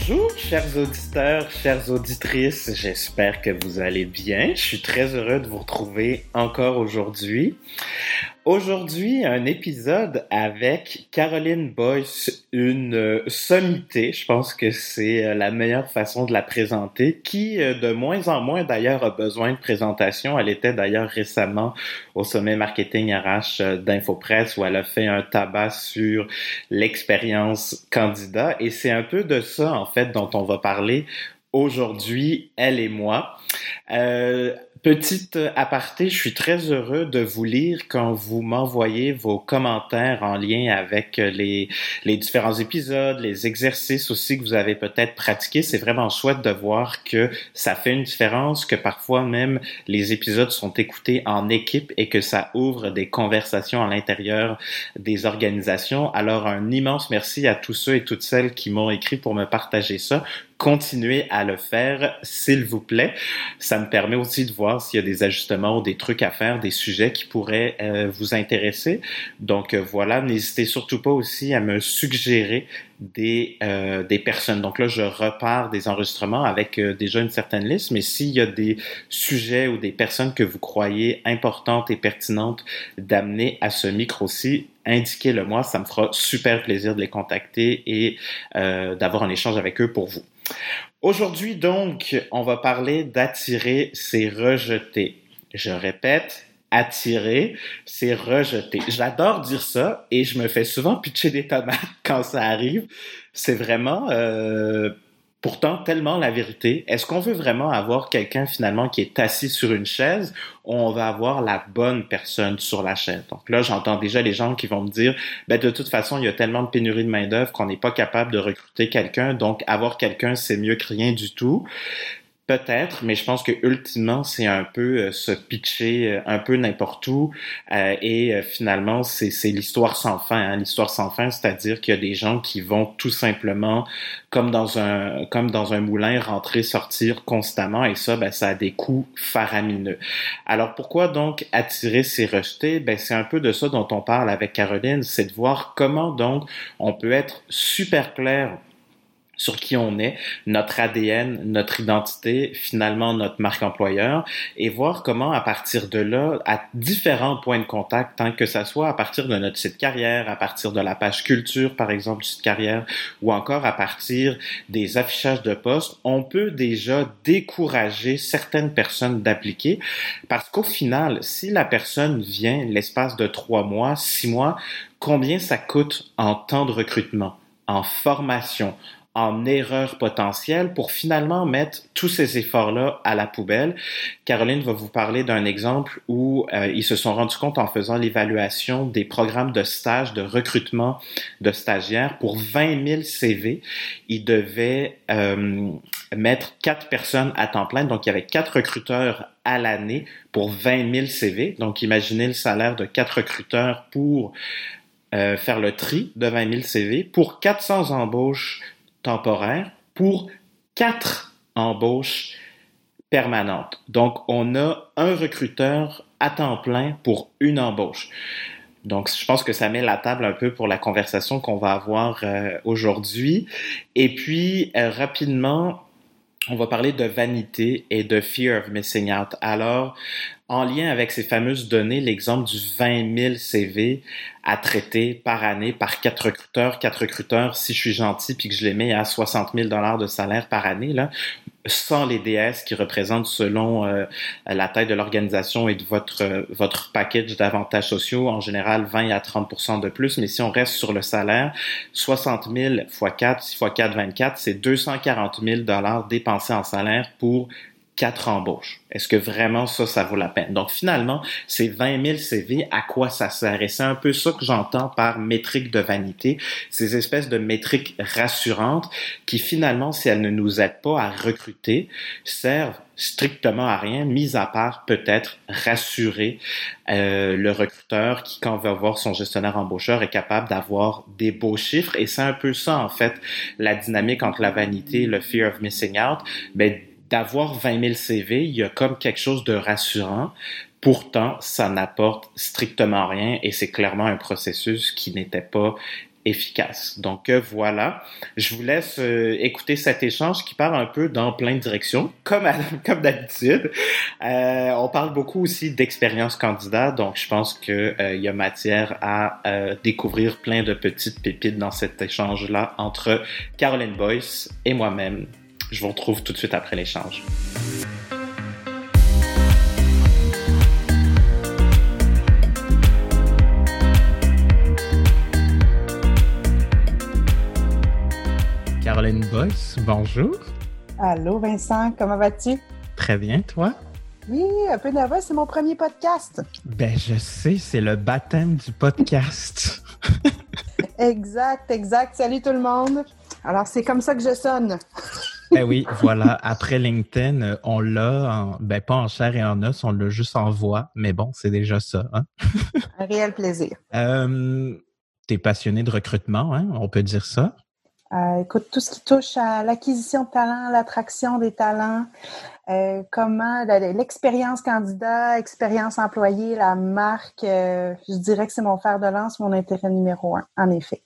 Bonjour, chers auditeurs, chères auditrices. J'espère que vous allez bien. Je suis très heureux de vous retrouver encore aujourd'hui. Aujourd'hui, un épisode avec Caroline Boyce, une euh, sommité, je pense que c'est euh, la meilleure façon de la présenter, qui euh, de moins en moins d'ailleurs a besoin de présentation. Elle était d'ailleurs récemment au sommet marketing RH d'Infopresse où elle a fait un tabac sur l'expérience candidat et c'est un peu de ça en fait dont on va parler aujourd'hui, elle et moi. Petite aparté, je suis très heureux de vous lire quand vous m'envoyez vos commentaires en lien avec les, les différents épisodes, les exercices aussi que vous avez peut-être pratiqués. C'est vraiment chouette de voir que ça fait une différence, que parfois même les épisodes sont écoutés en équipe et que ça ouvre des conversations à l'intérieur des organisations. Alors un immense merci à tous ceux et toutes celles qui m'ont écrit pour me partager ça continuez à le faire, s'il vous plaît. Ça me permet aussi de voir s'il y a des ajustements ou des trucs à faire, des sujets qui pourraient euh, vous intéresser. Donc euh, voilà, n'hésitez surtout pas aussi à me suggérer des, euh, des personnes. Donc là, je repars des enregistrements avec déjà une certaine liste, mais s'il y a des sujets ou des personnes que vous croyez importantes et pertinentes d'amener à ce micro-ci, indiquez-le moi, ça me fera super plaisir de les contacter et d'avoir un échange avec eux pour vous. Aujourd'hui, donc, on va parler d'attirer, c'est rejeter. Je répète, attirer, c'est rejeter. J'adore dire ça et je me fais souvent pitcher des tomates quand ça arrive. C'est vraiment euh, pourtant tellement la vérité. Est-ce qu'on veut vraiment avoir quelqu'un finalement qui est assis sur une chaise ou on va avoir la bonne personne sur la chaise? Donc là, j'entends déjà les gens qui vont me dire, ben de toute façon, il y a tellement de pénurie de main-d'œuvre qu'on n'est pas capable de recruter quelqu'un, donc avoir quelqu'un, c'est mieux que rien du tout. Peut-être, mais je pense que ultimement, c'est un peu euh, se pitcher euh, un peu n'importe où. Euh, et finalement, c'est l'histoire sans fin. Hein. L'histoire sans fin, c'est-à-dire qu'il y a des gens qui vont tout simplement, comme dans un comme dans un moulin, rentrer, sortir constamment. Et ça, ben, ça a des coûts faramineux. Alors pourquoi donc attirer ces rejetés? Ben c'est un peu de ça dont on parle avec Caroline, c'est de voir comment donc on peut être super clair sur qui on est, notre ADN, notre identité, finalement notre marque employeur, et voir comment à partir de là, à différents points de contact, tant que ça soit à partir de notre site carrière, à partir de la page culture par exemple du site carrière, ou encore à partir des affichages de postes, on peut déjà décourager certaines personnes d'appliquer, parce qu'au final, si la personne vient l'espace de trois mois, six mois, combien ça coûte en temps de recrutement? en formation, en erreur potentielle pour finalement mettre tous ces efforts-là à la poubelle. Caroline va vous parler d'un exemple où euh, ils se sont rendus compte en faisant l'évaluation des programmes de stage, de recrutement de stagiaires pour 20 000 CV. Ils devaient euh, mettre quatre personnes à temps plein, donc il y avait quatre recruteurs à l'année pour 20 000 CV. Donc imaginez le salaire de quatre recruteurs pour euh, faire le tri de 20 000 CV pour 400 embauches temporaire pour quatre embauches permanentes. Donc, on a un recruteur à temps plein pour une embauche. Donc, je pense que ça met la table un peu pour la conversation qu'on va avoir euh, aujourd'hui. Et puis, euh, rapidement, on va parler de vanité et de fear of missing out. Alors, en lien avec ces fameuses données, l'exemple du 20 000 CV à traiter par année par quatre recruteurs, quatre recruteurs, si je suis gentil puis que je les mets à 60 000 dollars de salaire par année, là, sans les DS qui représentent selon euh, la taille de l'organisation et de votre votre package d'avantages sociaux, en général 20 à 30% de plus. Mais si on reste sur le salaire, 60 000 fois 4, 6 fois 4, 24, c'est 240 000 dollars dépensés en salaire pour quatre embauches. Est-ce que vraiment ça, ça vaut la peine? Donc finalement, ces 20 000 CV, à quoi ça sert? Et c'est un peu ça que j'entends par métrique de vanité, ces espèces de métriques rassurantes qui finalement, si elles ne nous aident pas à recruter, servent strictement à rien, mis à part peut-être rassurer euh, le recruteur qui, quand va voir son gestionnaire embaucheur, est capable d'avoir des beaux chiffres. Et c'est un peu ça, en fait, la dynamique entre la vanité et le fear of missing out. Ben, d'avoir 20 000 CV, il y a comme quelque chose de rassurant. Pourtant, ça n'apporte strictement rien et c'est clairement un processus qui n'était pas efficace. Donc voilà, je vous laisse écouter cet échange qui part un peu dans plein de directions, comme, d'habitude. on parle beaucoup aussi d'expérience candidat, donc je pense qu'il y a matière à découvrir plein de petites pépites dans cet échange-là entre Caroline Boyce et moi-même. Je vous retrouve tout de suite après l'échange. Caroline Boyce, bonjour. Allô Vincent, comment vas-tu? Très bien, toi? Oui, un peu nerveux, c'est mon premier podcast. Ben, je sais, c'est le baptême du podcast. exact, exact. Salut tout le monde. Alors, c'est comme ça que je sonne. ben oui, voilà. Après LinkedIn, on l'a, ben pas en chair et en os, on l'a juste en voix, mais bon, c'est déjà ça. Hein? Un réel plaisir. Euh, tu es passionné de recrutement, hein? on peut dire ça? Euh, écoute, tout ce qui touche à l'acquisition de talents, l'attraction des talents, euh, comment l'expérience candidat, expérience employée, la marque, euh, je dirais que c'est mon fer de lance, mon intérêt numéro un, en effet.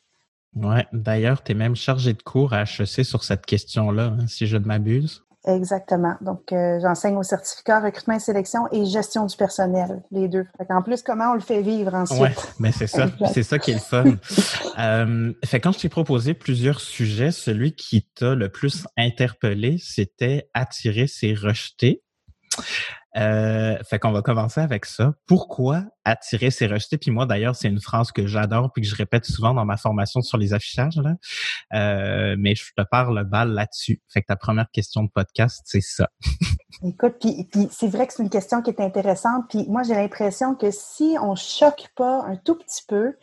Ouais, d'ailleurs, tu es même chargé de cours à HEC sur cette question-là, hein, si je ne m'abuse. Exactement. Donc, euh, j'enseigne au certificat recrutement et sélection et gestion du personnel, les deux. en plus, comment on le fait vivre ensuite? Oui, mais c'est ça. c'est ça qui est le fun. euh, fait quand je t'ai proposé plusieurs sujets, celui qui t'a le plus interpellé, c'était attirer, c'est rejeter. Euh, fait qu'on va commencer avec ça. Pourquoi attirer ses rejetés? Puis moi, d'ailleurs, c'est une phrase que j'adore puis que je répète souvent dans ma formation sur les affichages. Là. Euh, mais je te parle balle là-dessus. Fait que ta première question de podcast, c'est ça. Écoute, puis, puis c'est vrai que c'est une question qui est intéressante. Puis moi, j'ai l'impression que si on choque pas un tout petit peu,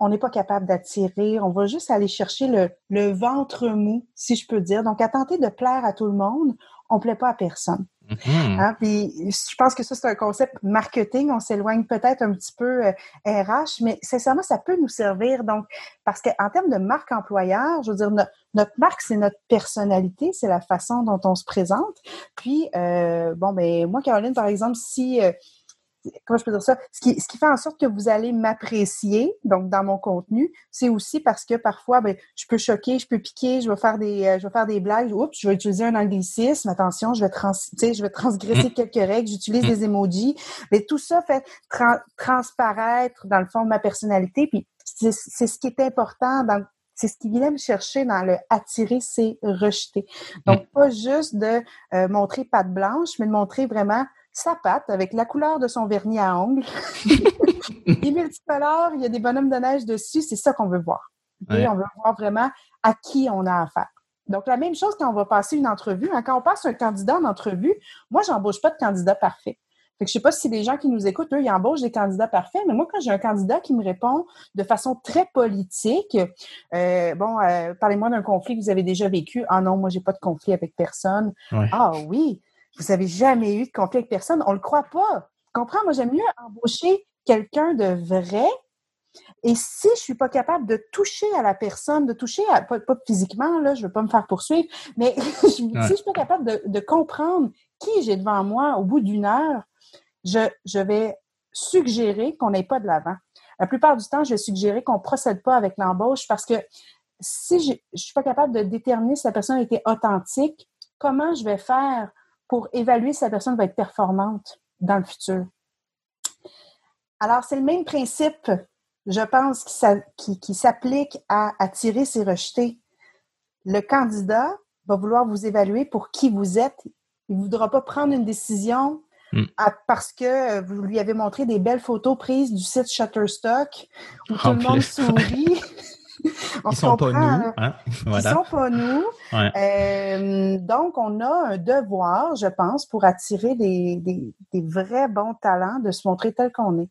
on n'est pas capable d'attirer. On va juste aller chercher le, le ventre mou, si je peux dire. Donc, à tenter de plaire à tout le monde, on plaît pas à personne. Mm-hmm. Hein, puis je pense que ça, c'est un concept marketing. On s'éloigne peut-être un petit peu RH, euh, mais sincèrement, ça peut nous servir. Donc, parce qu'en termes de marque employeur, je veux dire, notre marque, c'est notre personnalité, c'est la façon dont on se présente. Puis, euh, bon, ben moi, Caroline, par exemple, si euh, comment je peux dire ça? Ce qui, ce qui fait en sorte que vous allez m'apprécier, donc dans mon contenu, c'est aussi parce que parfois, ben, je peux choquer, je peux piquer, je vais faire des, euh, je vais faire des blagues. Oups, je vais utiliser un anglicisme. Attention, je vais trans, je vais transgresser mm. quelques règles. J'utilise mm. des emojis. Mais tout ça fait transparaître dans le fond ma personnalité. Puis c'est ce qui est important dans c'est ce qui vient me chercher dans le attirer, c'est rejeter. Donc, mm. pas juste de euh, montrer patte blanche, mais de montrer vraiment sa patte avec la couleur de son vernis à ongles. il est multicolore, il y a des bonhommes de neige dessus, c'est ça qu'on veut voir. Et on veut voir vraiment à qui on a affaire. Donc, la même chose quand on va passer une entrevue. Hein, quand on passe un candidat en entrevue, moi, j'embauche pas de candidat parfait. Fait que je sais pas si les gens qui nous écoutent, eux, ils embauchent des candidats parfaits, mais moi, quand j'ai un candidat qui me répond de façon très politique, euh, bon, euh, parlez-moi d'un conflit que vous avez déjà vécu. Ah non, moi, j'ai pas de conflit avec personne. Ah oui, vous n'avez jamais eu de conflit avec personne. On ne le croit pas. Comprends? Moi, j'aime mieux embaucher quelqu'un de vrai. Et si je ne suis pas capable de toucher à la personne, de toucher, à, pas, physiquement, là, je ne veux pas me faire poursuivre, mais si je ne suis pas capable de, comprendre qui j'ai devant moi au bout d'une heure, je, je vais suggérer qu'on n'ait pas de l'avant. La plupart du temps, je vais suggérer qu'on ne procède pas avec l'embauche parce que si je ne suis pas capable de déterminer si la personne a été authentique, comment je vais faire pour évaluer si la personne va être performante dans le futur. Alors, c'est le même principe, je pense, qui, s'applique à attirer ses rejetés. Le candidat va vouloir vous évaluer pour qui vous êtes. Il ne voudra pas prendre une décision hmm. parce que vous lui avez montré des belles photos prises du site Shutterstock où tout le monde sourit. Ils sont pas nous. Hein? Ils sont pas nous. donc, on a un devoir, je pense, pour attirer des, vrais bons talents, de se montrer tel qu'on est.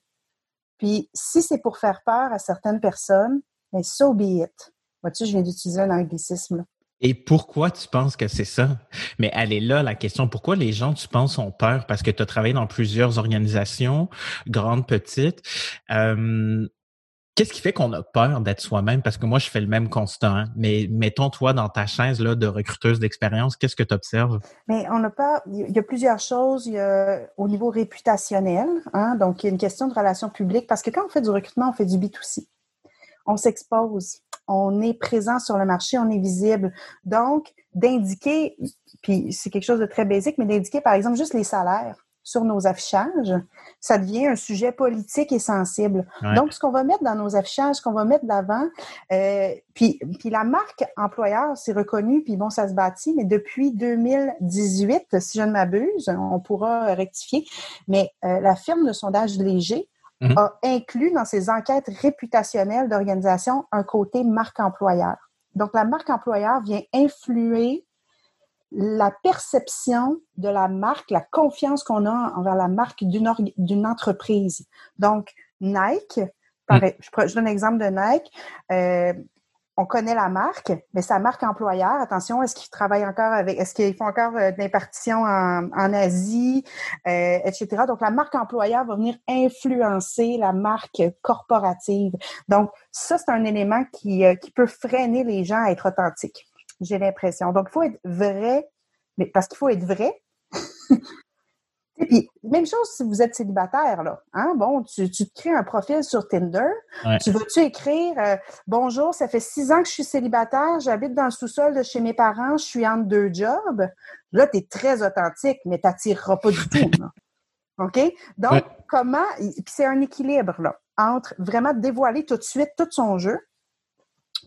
Puis, si c'est pour faire peur à certaines personnes, mais so be it. Vois-tu, je viens d'utiliser un anglicisme. Et pourquoi tu penses que c'est ça? Mais elle est là, la question. Pourquoi les gens, tu penses, ont peur? Parce que tu as travaillé dans plusieurs organisations, grandes, petites. Euh, Qu'est-ce qui fait qu'on a peur d'être soi-même? Parce que moi, je fais le même constat. Hein. Mais mettons, toi, dans ta chaise là, de recruteuse d'expérience, qu'est-ce que tu observes? Mais on n'a pas. Il y a plusieurs choses. Il y a au niveau réputationnel. Hein, donc, il y a une question de relations publiques. Parce que quand on fait du recrutement, on fait du B2C. On s'expose. on est présent sur le marché, on est visible. Donc, d'indiquer, puis c'est quelque chose de très basique, mais d'indiquer, par exemple, juste les salaires sur nos affichages, ça devient un sujet politique et sensible. Donc, ce qu'on va mettre dans nos affichages, ce qu'on va mettre d'avant, euh, puis, puis la marque employeur, c'est reconnu, puis bon, ça se bâtit, mais depuis 2018, si je ne m'abuse, on pourra rectifier, mais euh, la firme de sondage léger mhm. a inclus dans ses enquêtes réputationnelles d'organisation un côté marque employeur. Donc, la marque employeur vient influer la perception de la marque, la confiance qu'on a envers la marque d'une entreprise. Donc, Nike, mm. je, donne l'exemple de Nike. Euh, on connaît la marque, mais sa marque employeur, attention, est-ce qu'ils travaillent encore avec, est-ce qu'ils font encore euh, de l'impartition en, Asie, euh, etc. Donc, la marque employeur va venir influencer la marque corporative. Donc, ça, c'est un élément qui, qui peut freiner les gens à être authentiques j'ai l'impression. Donc, il faut être vrai, mais parce qu'il faut être vrai. Et puis, même chose si vous êtes célibataire, là. Hein? Bon, tu, tu te crées un profil sur Tinder. Tu veux-tu écrire euh, Bonjour, ça fait six ans que je suis célibataire, j'habite dans le sous-sol de chez mes parents, je suis entre deux jobs. Là, tu es très authentique, mais tu n'attireras pas du tout. OK? Donc, comment. Puis c'est un équilibre, là, entre vraiment dévoiler tout de suite tout son jeu,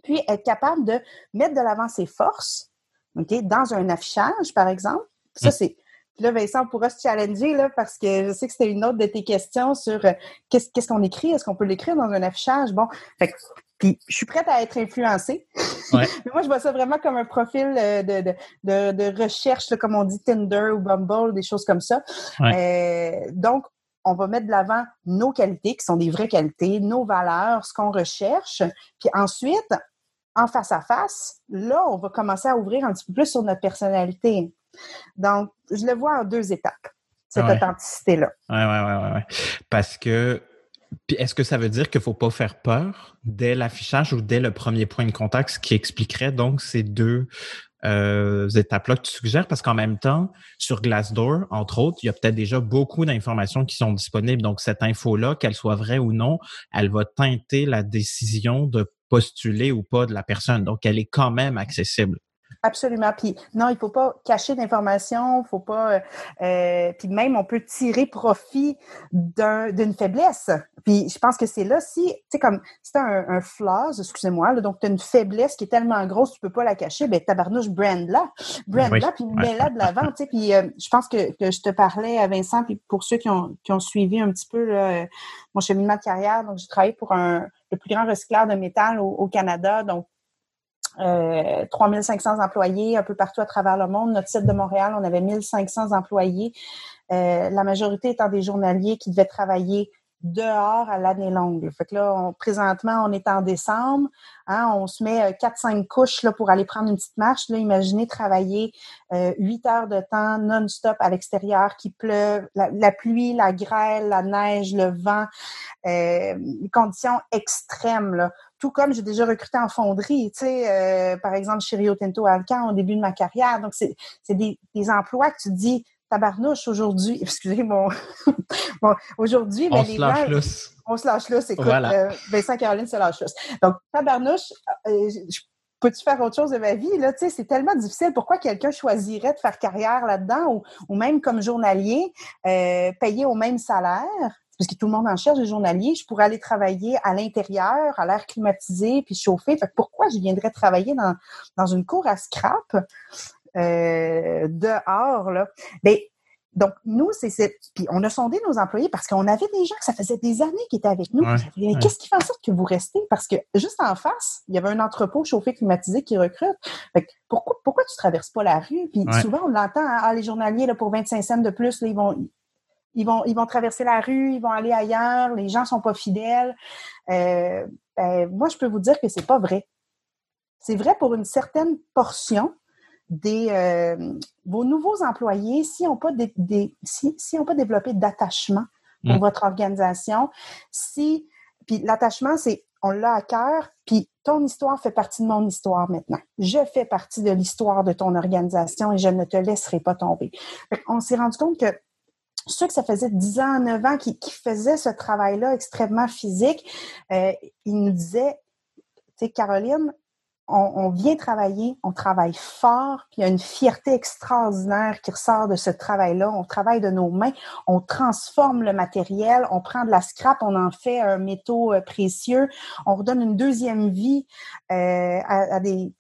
puis être capable de mettre de l'avant ses forces, OK, dans un affichage, par exemple. Ça, mm. c'est. Puis là, Vincent, on pourra se challenger, là, parce que je sais que c'était une autre de tes questions sur euh, qu'est-ce qu'on écrit, est-ce qu'on peut l'écrire dans un affichage? Bon, fait puis je suis prête à être influencée. Mais moi, je vois ça vraiment comme un profil euh, de, de, de, recherche, comme on dit Tinder ou Bumble, des choses comme ça. Euh, donc, on va mettre de l'avant nos qualités, qui sont des vraies qualités, nos valeurs, ce qu'on recherche. Puis ensuite, en face à face, là, on va commencer à ouvrir un petit peu plus sur notre personnalité. Donc, je le vois en deux étapes, cette authenticité-là. Oui, oui, oui, ouais. Parce que, est-ce que ça veut dire qu'il ne faut pas faire peur dès l'affichage ou dès le premier point de contact, ce qui expliquerait donc ces deux euh, étapes-là que tu suggères? Parce qu'en même temps, sur Glassdoor, entre autres, il y a peut-être déjà beaucoup d'informations qui sont disponibles. Donc, cette info-là, qu'elle soit vraie ou non, elle va teinter la décision de postuler ou pas de la personne. Donc, elle est quand même accessible. Absolument. Puis non, il faut pas cacher d'informations, faut pas. Euh, euh, puis même, on peut tirer profit d'une faiblesse. Puis je pense que c'est là si, tu sais, comme c'est un, un flaws, excusez-moi, donc tu as une faiblesse qui est tellement grosse, tu peux pas la cacher, ben tabarnouche, brand-la, brand-la, puis mets-la de l'avant, tu sais. Puis euh, je pense que, que, je te parlais à Vincent, puis pour ceux qui ont, qui ont suivi un petit peu là, mon cheminement de carrière, donc j'ai travaillé pour un, le plus grand recycleur de métal au, au Canada, donc euh, 3500 employés un peu partout à travers le monde. Notre site de Montréal, on avait 1500 employés. Euh, la majorité étant des journaliers qui devaient travailler dehors à l'année longue. Fait que là, présentement, on est en décembre. Hein, on se met 4-5 euh, couches pour aller prendre une petite marche. Imaginez travailler euh, 8 heures de temps non-stop à l'extérieur, qui pleuve, la, pluie, la grêle, la neige, le vent, euh, conditions extrêmes. Tout comme j'ai déjà recruté en fonderie, tu sais, euh, par exemple chez Rio Tinto Alcan au début de ma carrière. Donc, c'est des, des emplois que tu dis, tabarnouche aujourd'hui, excusez mon, bon, aujourd'hui, on se lâche lousse. On se lâche lousse, écoute, euh, Vincent Caroline se lâche lousse. Donc, tabarnouche, euh, peux-tu faire autre chose de ma vie? Là, tu sais, c'est tellement difficile. Pourquoi quelqu'un choisirait de faire carrière là-dedans ou, même comme journalier, euh, payer au même salaire? Parce que tout le monde en cherche des journaliers. Je pourrais aller travailler à l'intérieur, à l'air climatisé, puis chauffer. Fait pourquoi je viendrais travailler dans, dans une cour à scrap? euh, dehors. Là? Ben, donc, nous, c'est Puis on a sondé nos employés parce qu'on avait des gens que ça faisait des années qui étaient avec nous. Qu'est-ce qui fait en sorte que vous restez? Parce que juste en face, il y avait un entrepôt chauffé climatisé qui recrute. pourquoi, pourquoi tu traverses pas la rue? Puis souvent, on l'entend, hein, ah, les journaliers, là, pour 25 cents de plus, là, ils vont. Ils vont, ils vont traverser la rue, ils vont aller ailleurs, les gens sont pas fidèles. Euh, ben, moi, je peux vous dire que c'est pas vrai. C'est vrai pour une certaine portion, des euh, vos nouveaux employés, si n'ont pas, des, si, si pas développé d'attachement pour mm. votre organisation, si puis l'attachement, c'est on l'a à cœur, puis ton histoire fait partie de mon histoire maintenant. Je fais partie de l'histoire de ton organisation et je ne te laisserai pas tomber. On s'est rendu compte que ceux que ça faisait 10 ans, 9 ans qui, qui faisaient ce travail-là extrêmement physique, euh, ils nous disaient tu sais, Caroline, on, vient travailler, on travaille fort, puis il y a une fierté extraordinaire qui ressort de ce travail-là. On travaille de nos mains, on transforme le matériel, on prend de la scrap, on en fait un métaux euh, précieux, on redonne une deuxième vie euh, à, des,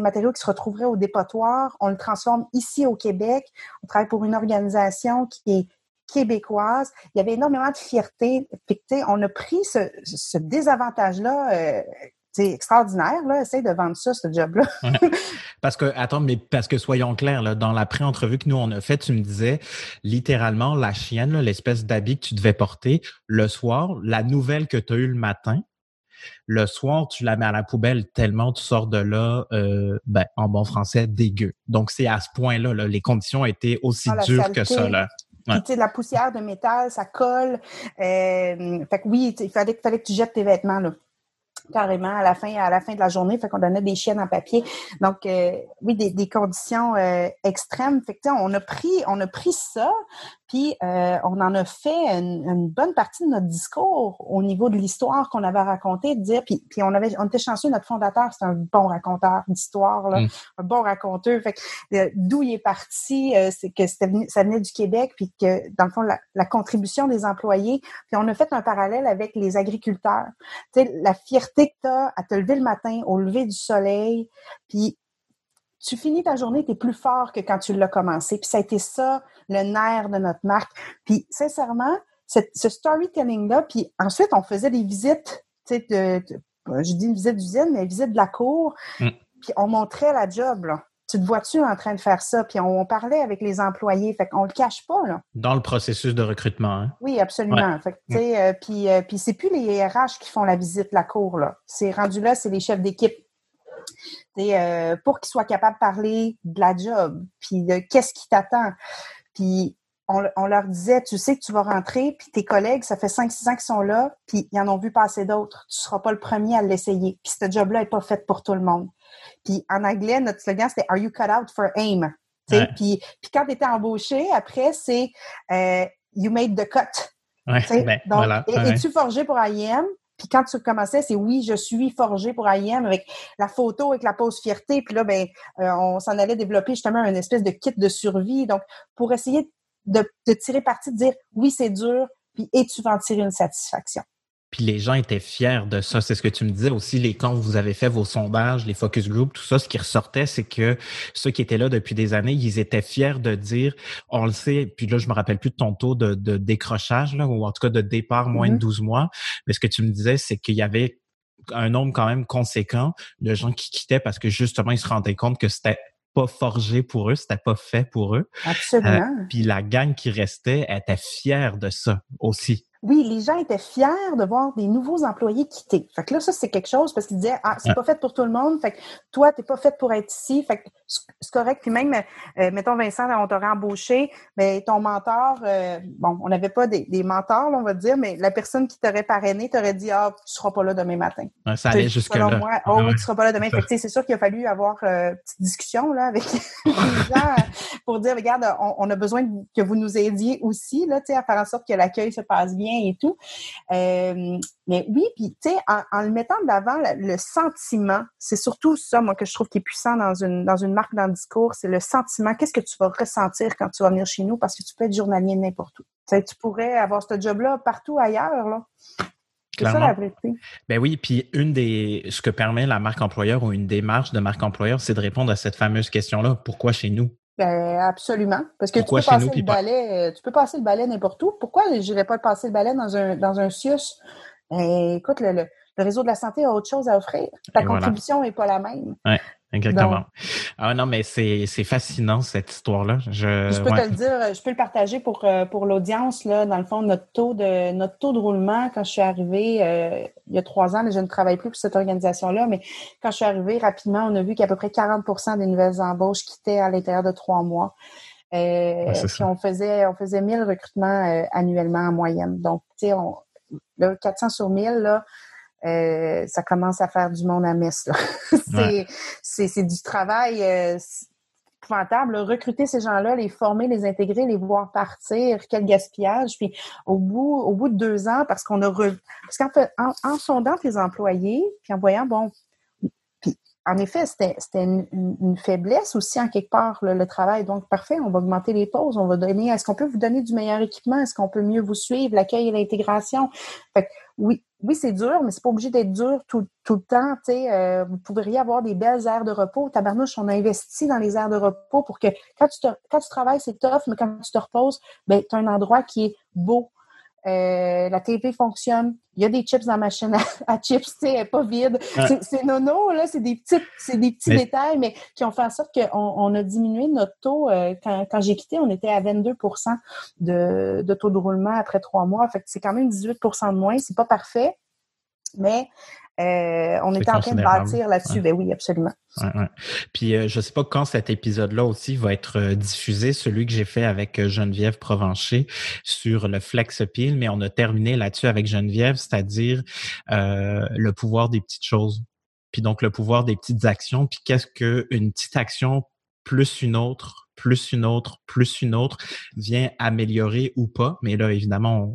matériaux qui se retrouveraient au dépotoir. On le transforme ici au Québec. On travaille pour une organisation qui est québécoise. Il y avait énormément de fierté. on a pris ce, désavantage-là euh, c'est extraordinaire, là. Essaye de vendre ça, ce job-là. Parce que, attends, mais parce que soyons clairs, là, dans la pré-entrevue que nous, on a fait, tu me disais littéralement la chienne, l'espèce d'habit que tu devais porter le soir, la nouvelle que tu as eue le matin, le soir, tu la mets à la poubelle tellement tu sors de là, euh, ben, en bon français, dégueu. Donc, c'est à ce point-là, là, les conditions étaient aussi ah, dures que ça. Là. Puis, tu sais, la poussière de métal, ça colle. Euh, fait que oui, il fallait, fallait que tu jettes tes vêtements, là carrément à la fin à la fin de la journée fait qu'on donnait des chiennes en papier. Donc euh, oui des, conditions euh, extrêmes. Fait que on a pris on a pris ça puis euh, on en a fait une, bonne partie de notre discours au niveau de l'histoire qu'on avait raconté, de dire, puis, puis on avait, on était chanceux, notre fondateur, c'est un bon raconteur d'histoire, mm. un bon raconteur. Fait que d'où il est parti, c'est que ça venait du Québec, puis que dans le fond la, la, contribution des employés. Puis on a fait un parallèle avec les agriculteurs. Tu sais, la fierté que tu as à te lever le matin au lever du soleil, puis tu finis ta journée, tu es plus fort que quand tu l'as commencé. Puis ça a été ça, le nerf de notre marque. Puis sincèrement, ce storytelling-là, puis ensuite, on faisait des visites, tu sais, de, je dis une visite d'usine, mais visite de la cour, mm. puis on montrait la job, là. Tu te vois-tu en train de faire ça? Puis on, parlait avec les employés, fait qu'on le cache pas, là. Dans le processus de recrutement, hein? Oui, absolument. Fait sais, euh, puis, euh, puis c'est plus les RH qui font la visite de la cour, là. C'est rendu là, c'est les chefs d'équipe euh, pour qu'ils soient capables de parler de la job, puis de qu'est-ce qui t'attend. Puis on, leur disait, tu sais que tu vas rentrer, puis tes collègues, ça fait 5-6 ans qu'ils sont là, puis ils en ont vu passer d'autres. Tu seras pas le premier à l'essayer. Puis ce job-là est pas fait pour tout le monde. Puis en anglais, notre slogan, c'était « Are you cut out for aim? Puis, puis quand tu étais embauché, après, c'est euh, You made the cut. Ben, Donc, es-tu forgé pour IM? Puis quand tu commençais, c'est oui, je suis forgé pour IM avec la photo, avec la pose fierté. Puis là, ben, euh, on s'en allait développer justement une espèce de kit de survie. Donc, pour essayer de, de tirer parti, de dire oui, c'est dur, puis et tu vas en tirer une satisfaction. Puis les gens étaient fiers de ça. C'est ce que tu me disais aussi, les, quand vous avez fait vos sondages, les focus groups, tout ça, ce qui ressortait, c'est que ceux qui étaient là depuis des années, ils étaient fiers de dire, on le sait, puis là, je me rappelle plus de ton taux de, décrochage, là, ou en tout cas de départ moins de 12 mm-hmm. mois. Mais ce que tu me disais, c'est qu'il y avait un nombre quand même conséquent de gens qui quittaient parce que justement, ils se rendaient compte que c'était pas forgé pour eux, c'était pas fait pour eux. Absolument. Euh, puis la gang qui restait était fière de ça aussi oui, les gens étaient fiers de voir des nouveaux employés quitter. Fait que là, ça, c'est quelque chose parce qu'ils disaient, ah, c'est pas fait pour tout le monde. Fait que toi, t'es pas fait pour être ici. Fait que c'est correct. Puis même, euh, mettons, Vincent, on t'aurait embauché, mais ton mentor, euh, bon, on n'avait pas des, mentors, on va dire, mais la personne qui t'aurait parrainé t'aurait dit, ah, tu seras pas là demain matin. ça allait jusque là. Moi, oh, oui, tu seras pas là demain. Fait que, c'est sûr qu'il a fallu avoir euh, une petite discussion, là, avec les gens pour dire, regarde, on, a besoin que vous nous aidiez aussi, là, tu sais, à faire en sorte que l'accueil se passe bien et tout. Euh, mais oui, puis tu sais, en, le mettant de l'avant, le, sentiment, c'est surtout ça, moi, que je trouve qui est puissant dans une, dans une marque, dans le discours, c'est le sentiment. Qu'est-ce que tu vas ressentir quand tu vas venir chez nous? Parce que tu peux être journalier n'importe où. Tu, pourrais avoir ce job-là partout ailleurs, là. C'est ça la vérité. Ben oui, puis une des ce que permet la marque employeur ou une démarche de marque employeur, c'est de répondre à cette fameuse question-là. Pourquoi chez nous? Ben, absolument. Parce que tu peux, passer le balai, euh, tu peux passer le balai n'importe où. Pourquoi je n'irais pas passer le balai dans un, dans un CIUS? Ben, écoute, le, le, réseau de la santé a autre chose à offrir. Ta contribution n'est pas la même. Ouais. Exactement. ah non, mais c'est, fascinant cette histoire-là. Je, je peux te le dire, je peux le partager pour, euh, pour l'audience. Dans le fond, notre taux de notre taux de roulement, quand je suis arrivée euh, il y a trois ans, mais je ne travaille plus pour cette organisation-là, mais quand je suis arrivée rapidement, on a vu qu'à peu près 40% des nouvelles embauches quittaient à l'intérieur de trois mois. Euh, puis on faisait on faisait 1000 recrutements euh, annuellement en moyenne. Donc, tu sais, on, là, 400 sur 1000, là, euh, ça commence à faire du monde à messe. c'est du travail. Euh, épouvantable. Recruter ces gens-là, les former, les intégrer, les voir partir, quel gaspillage. Puis au bout, au bout de deux ans, parce qu'on a parce qu'en en, sondant tes employés, puis en voyant, bon, puis en effet, c'était une, faiblesse aussi en quelque part le, travail. Donc parfait, on va augmenter les pauses, on va donner. Est-ce qu'on peut vous donner du meilleur équipement? Est-ce qu'on peut mieux vous suivre, l'accueil et l'intégration? Fait oui, oui, c'est dur, mais c'est pas obligé d'être dur tout, tout, le temps. Euh, vous pourriez avoir des belles aires de repos. Tabarnouche, on a investi dans les aires de repos pour que quand tu, quand tu travailles, c'est tough, mais quand tu te reposes, ben, tu as un endroit qui est beau, euh, la TV fonctionne. Il y a des chips dans la machine à, chips, tu sais, pas vide. C'est nono, là, c'est des petits, c'est des petits détails, mais qui ont fait en sorte qu'on on a diminué notre taux. Euh, quand, quand j'ai quitté, on était à 22 de, de taux de roulement après trois mois. Fait que c'est quand même 18% de moins. C'est pas parfait, mais euh, on était en train de bâtir là-dessus. Ben oui, absolument. Puis euh, je sais pas quand cet épisode-là aussi va être euh, diffusé, celui que j'ai fait avec Geneviève Provencher sur le flex appeal, mais on a terminé là-dessus avec Geneviève, c'est-à-dire le pouvoir des petites choses. Puis donc le pouvoir des petites actions. Puis qu'est-ce qu'une petite action plus une autre plus une autre, plus une autre, vient améliorer ou pas. Mais là, évidemment,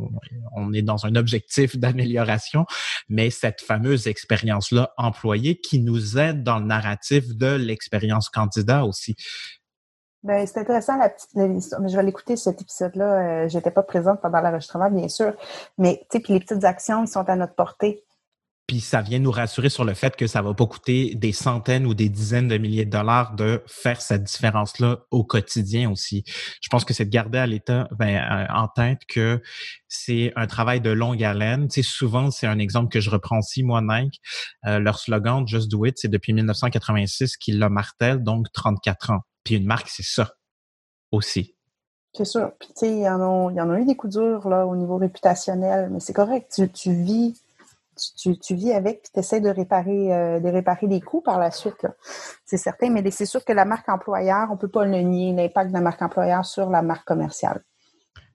on, est dans un objectif d'amélioration, mais cette fameuse expérience-là employée qui nous aide dans le narratif de l'expérience candidat aussi. Ben, c'est intéressant la petite mais je vais l'écouter cet épisode-là. Euh, j'étais pas présente pendant l'enregistrement, bien sûr, mais tu sais, puis les petites actions, ils sont à notre portée. Puis ça vient nous rassurer sur le fait que ça va pas coûter des centaines ou des dizaines de milliers de dollars de faire cette différence-là au quotidien aussi. Je pense que c'est de garder à l'état ben, euh, en tête que c'est un travail de longue haleine. Tu sais, souvent, c'est un exemple que je reprends aussi, moi, Nike. Euh, leur slogan, Just Do It, c'est depuis 1986 qu'ils le martèlent, donc 34 ans. Puis une marque, c'est ça aussi. C'est sûr. Puis tu sais, il y, en a, eu des coups durs là, au niveau réputationnel, mais c'est correct. Tu, tu vis tu, vis avec puis tu essaies de réparer, euh, de réparer des coûts par la suite. C'est certain, mais c'est sûr que la marque employeur, on ne peut pas le nier, l'impact de la marque employeur sur la marque commerciale.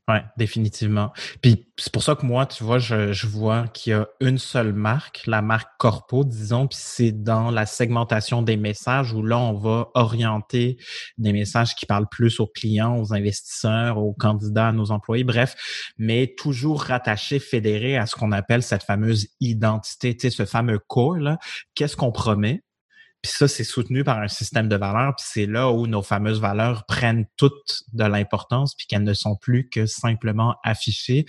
Oui, définitivement. Puis c'est pour ça que moi, tu vois, je, vois qu'il y a une seule marque, la marque Corpo, disons, puis c'est dans la segmentation des messages où là, on va orienter des messages qui parlent plus aux clients, aux investisseurs, aux candidats, à nos employés, bref, mais toujours rattaché, fédéré à ce qu'on appelle cette fameuse identité, tu sais, ce fameux core, là. Qu'est-ce qu'on promet? Puis ça, c'est soutenu par un système de valeurs. Puis c'est là où nos fameuses valeurs prennent toute de l'importance, puis qu'elles ne sont plus que simplement affichées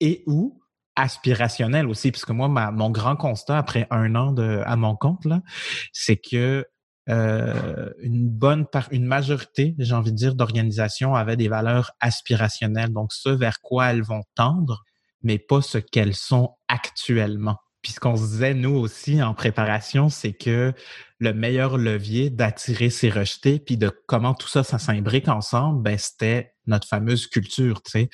et ou aspirationnelles aussi. Puisque moi, mon grand constat après un an de, à mon compte, là, c'est que euh, une bonne part, une majorité, j'ai envie de dire, d'organisations avaient des valeurs aspirationnelles. Donc, ce vers quoi elles vont tendre, mais pas ce qu'elles sont actuellement. Puis ce qu'on se disait, nous aussi, en préparation, c'est que le meilleur levier d'attirer ses rejetés, puis de comment tout ça, ça s'imbrique ensemble, ben, c'était notre fameuse culture, tu sais.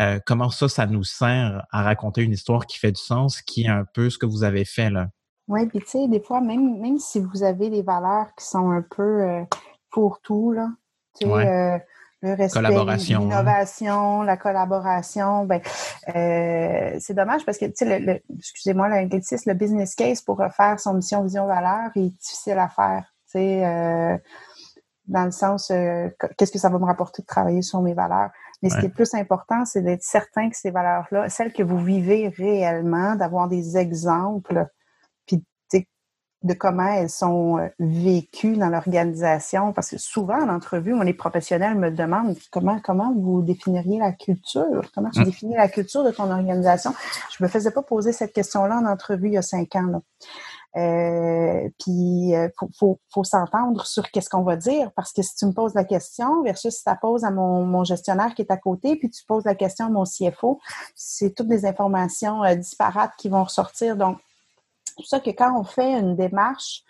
Euh, comment ça, ça nous sert à raconter une histoire qui fait du sens, qui est un peu ce que vous avez fait, là? Oui, puis tu sais, des fois, même, même si vous avez des valeurs qui sont un peu euh, pour tout, là, tu sais, euh, le respect, l'innovation, la collaboration. Ben, euh, c'est dommage parce que, tu sais, le, excusez-moi l'anglicisme, le business case pour refaire son mission, vision, valeur est difficile à faire. Tu sais, euh, dans le sens, euh, qu'est-ce que ça va me rapporter de travailler sur mes valeurs? Mais ce qui est le plus important, c'est d'être certain que ces valeurs-là, celles que vous vivez réellement, d'avoir des exemples de comment elles sont euh, vécues dans l'organisation. Parce que souvent, en entrevue, mon les professionnels me demandent comment, comment vous définiriez la culture? Comment tu mmh. définis la culture de ton organisation? Je me faisais pas poser cette question-là en entrevue il y a cinq ans. Là. Euh, puis euh, faut, faut, s'entendre sur qu'est-ce qu'on va dire parce que si tu me poses la question versus si tu la poses à mon, mon, gestionnaire qui est à côté puis tu poses la question à mon CFO, c'est toutes des informations euh, disparates qui vont ressortir. Donc pour ça que quand on fait une démarche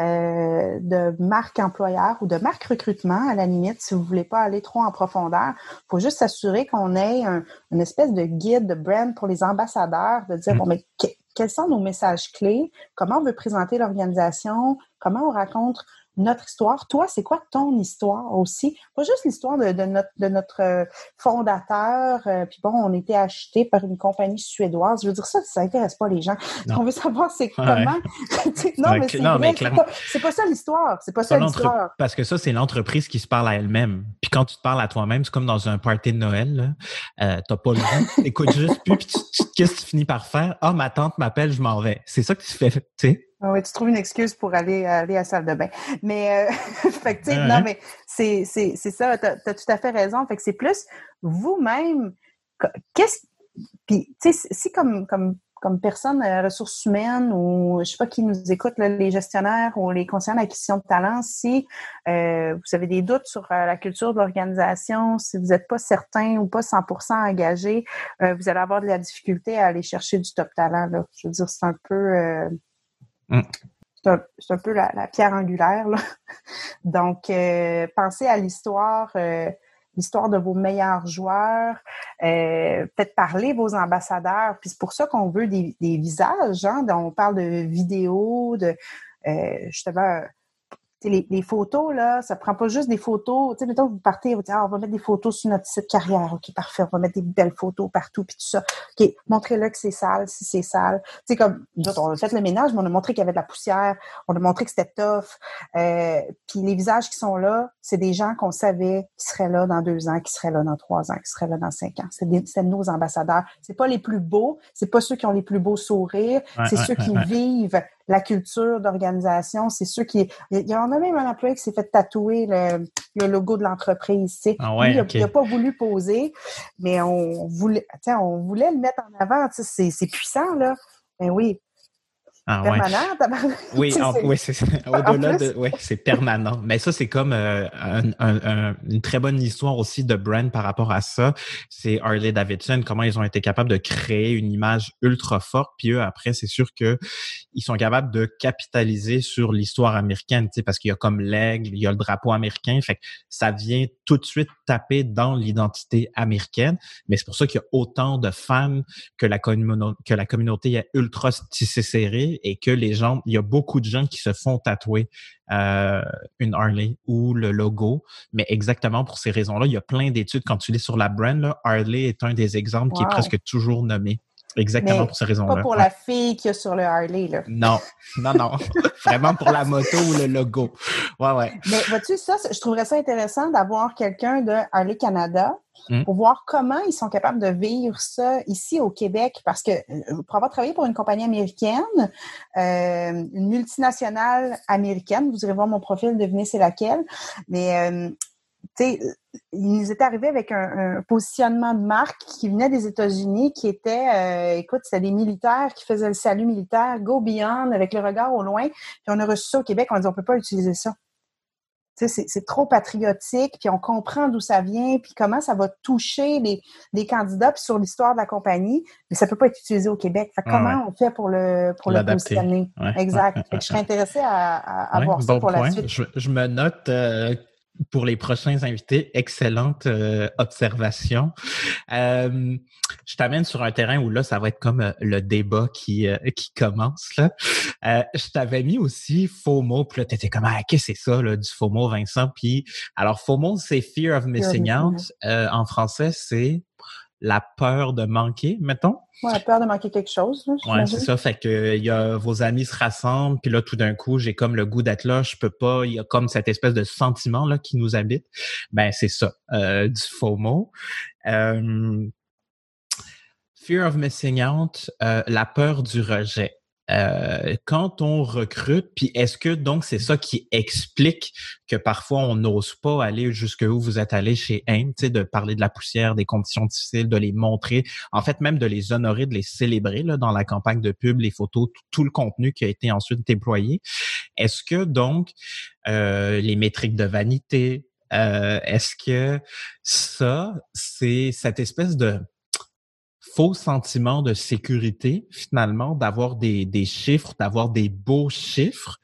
euh, de marque employeur ou de marque recrutement, à la limite, si vous voulez pas aller trop en profondeur, faut juste s'assurer qu'on ait un, une espèce de guide, de brand pour les ambassadeurs, de dire, mm. bon, mais quels sont nos messages clés, comment on veut présenter l'organisation, comment on raconte notre histoire. Toi, c'est quoi ton histoire aussi? Pas juste l'histoire de, notre, de notre euh, fondateur, euh, puis bon, on était acheté par une compagnie suédoise. Je veux dire, ça, ça intéresse pas les gens. On veut savoir c'est comment. non, mais c'est c'est pas, ça l'histoire. C'est pas ça l'histoire. Parce que ça, c'est l'entreprise qui se parle à elle-même. Puis quand tu te parles à toi-même, c'est comme dans un party de Noël. Euh, t'as pas le goût, t'écoutes juste plus, puis qu'est-ce que tu finis par faire? Ah, ma tante m'appelle, je m'en vais. C'est ça que tu fais, tu sais? Ah oui, tu trouves une excuse pour aller, aller à la salle de bain. Mais, euh, fait que, non, mais c'est, c'est, c'est ça, tu as, tout à fait raison. Fait que c'est plus vous-même, qu'est-ce, puis, tu sais, si comme, comme, comme personne euh, ressources humaines ou je sais pas qui nous écoute, les gestionnaires ou les conseillers d'acquisition de talent, si euh, vous avez des doutes sur la culture de l'organisation, si vous n'êtes pas certain ou pas 100% engagé, vous allez avoir de la difficulté à aller chercher du top talent. Là. Je veux dire, c'est un peu Mm. C'est un, peu la, pierre angulaire. Donc, euh, pensez à l'histoire, euh, l'histoire de vos meilleurs joueurs. Euh, peut-être parler vos ambassadeurs. Puis c'est pour ça qu'on veut des, visages. Hein, on parle de vidéos, de justement les, photos, là, ça prend pas juste des photos. Tu sais, mettons, vous partez, vous dites, ah, on va mettre des photos sur notre site carrière. OK, parfait. On va mettre des belles photos partout, puis tout ça. OK, montrez-le que c'est sale, si c'est sale. Tu sais, comme, on a fait le ménage, mais on a montré qu'il y avait de la poussière. On a montré que c'était tough. Euh, puis les visages qui sont là, c'est des gens qu'on savait qui seraient là dans deux ans, qui seraient là dans trois ans, qui seraient là dans cinq ans. C'est nos ambassadeurs. C'est pas les plus beaux, c'est pas ceux qui ont les plus beaux sourires, c'est ceux qui vivent la culture d'organisation. C'est ceux qui. Il y en a même un employé qui s'est fait tatouer le, logo de l'entreprise. Ah il n'a pas voulu poser, mais on voulait, on voulait le mettre en avant. C'est puissant, là. Ben oui. Ah, permanent, Oui, oui c'est au-delà de oui, c'est permanent. Mais ça, c'est comme euh, une très bonne histoire aussi de brand par rapport à ça. C'est Harley Davidson, comment ils ont été capables de créer une image ultra forte. Puis eux, après, c'est sûr que ils sont capables de capitaliser sur l'histoire américaine, tu sais, parce qu'il y a comme l'aigle, il y a le drapeau américain. Fait que ça vient tout de suite taper dans l'identité américaine. Mais c'est pour ça qu'il y a autant de fans que la, que la communauté est ultra tissée serrée et que les gens, il y a beaucoup de gens qui se font tatouer euh, une Harley ou le logo, mais exactement pour ces raisons-là, il y a plein d'études. Quand tu lis sur la brand, Harley est un des exemples qui est presque toujours nommé. Exactement pour ces raisons-là. Pas pour la fille qui a sur le Harley, là. Non, non, non. Vraiment pour la moto ou le logo. Ouais, ouais. Mais vois-tu, ça, je trouverais ça intéressant d'avoir quelqu'un de Harley Canada hmm. pour voir comment ils sont capables de vivre ça ici au Québec. Parce que euh, pour avoir travaillé pour une compagnie américaine, euh, une multinationale américaine, vous irez voir mon profil, devinez c'est laquelle, mais euh, sais, il nous était arrivé avec un, positionnement de marque qui venait des États-Unis, qui était, euh, écoute, c'était des militaires qui faisaient le salut militaire, go beyond, avec le regard au loin. Puis on a reçu ça au Québec, on a dit, on peut pas utiliser ça. Tu sais, c'est trop patriotique, puis on comprend d'où ça vient, puis comment ça va toucher les, les candidats, puis sur l'histoire de la compagnie, mais ça peut pas être utilisé au Québec. Fait comment on fait pour le pour le positionner? exact. je serais intéressée à, à, voir ça pour la suite. Je, me note euh, pour les prochains invités, excellente euh, observation. Euh, je t'amène sur un terrain où là, ça va être comme euh, le débat qui, qui commence. Là. je t'avais mis aussi FOMO, puis là, t'étais comme ah, qu'est-ce que c'est ça, là, du FOMO, Vincent? Puis alors, FOMO, c'est Fear of Missing Out. en français, c'est la peur de manquer, mettons. Ouais, la peur de manquer quelque chose. ouais, c'est ça. Fait que il y a vos amis se rassemblent, puis là tout d'un coup j'ai comme le goût d'être là, je peux pas. Il y a comme cette espèce de sentiment là qui nous habite. Ben c'est ça, euh, du FOMO. Euh, fear of missing out, euh, la peur du rejet. Euh, quand on recrute, puis est-ce que donc c'est ça qui explique que parfois on n'ose pas aller jusque où vous êtes allé chez AIM, de parler de la poussière, des conditions difficiles, de les montrer, en fait même de les honorer, de les célébrer là, dans la campagne de pub, les photos, tout, le contenu qui a été ensuite déployé? Est-ce que donc euh, les métriques de vanité, euh, est-ce que ça, c'est cette espèce de faux sentiment de sécurité, finalement, d'avoir des, des chiffres, d'avoir des beaux chiffres.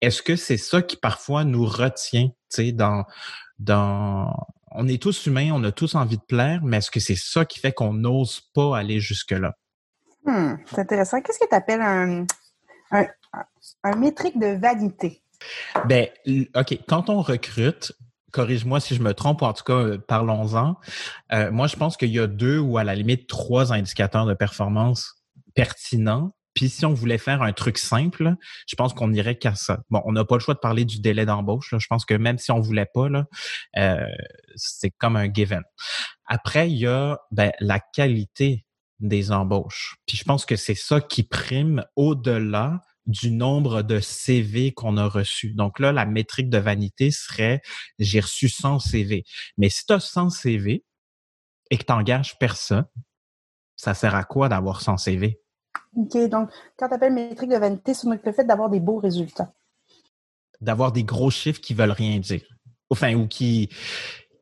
Est-ce que c'est ça qui parfois nous retient, tu sais, dans, dans, on est tous humains, on a tous envie de plaire, mais est-ce que c'est ça qui fait qu'on n'ose pas aller jusque-là? Hmm, c'est intéressant. Qu'est-ce que tu appelles un, un, un, métrique de vanité? Ben, OK. Quand on recrute, corrige-moi si je me trompe, ou en tout cas, euh, parlons-en. Euh, moi, je pense qu'il y a deux ou à la limite trois indicateurs de performance pertinents. Puis si on voulait faire un truc simple, je pense qu'on irait qu'à ça. Bon, on n'a pas le choix de parler du délai d'embauche. Je pense que même si on voulait pas, euh, c'est comme un given. Après, il y a ben, la qualité des embauches. Puis je pense que c'est ça qui prime au-delà du nombre de CV qu'on a reçus. Donc là, la métrique de vanité serait j'ai reçu 100 CV. Mais si tu as 100 CV et que tu n'engages personne, ça sert à quoi d'avoir 100 CV? OK, donc quand tu appelles métrique de vanité, c'est le fait d'avoir des beaux résultats. D'avoir des gros chiffres qui veulent rien dire. Enfin, ou qui,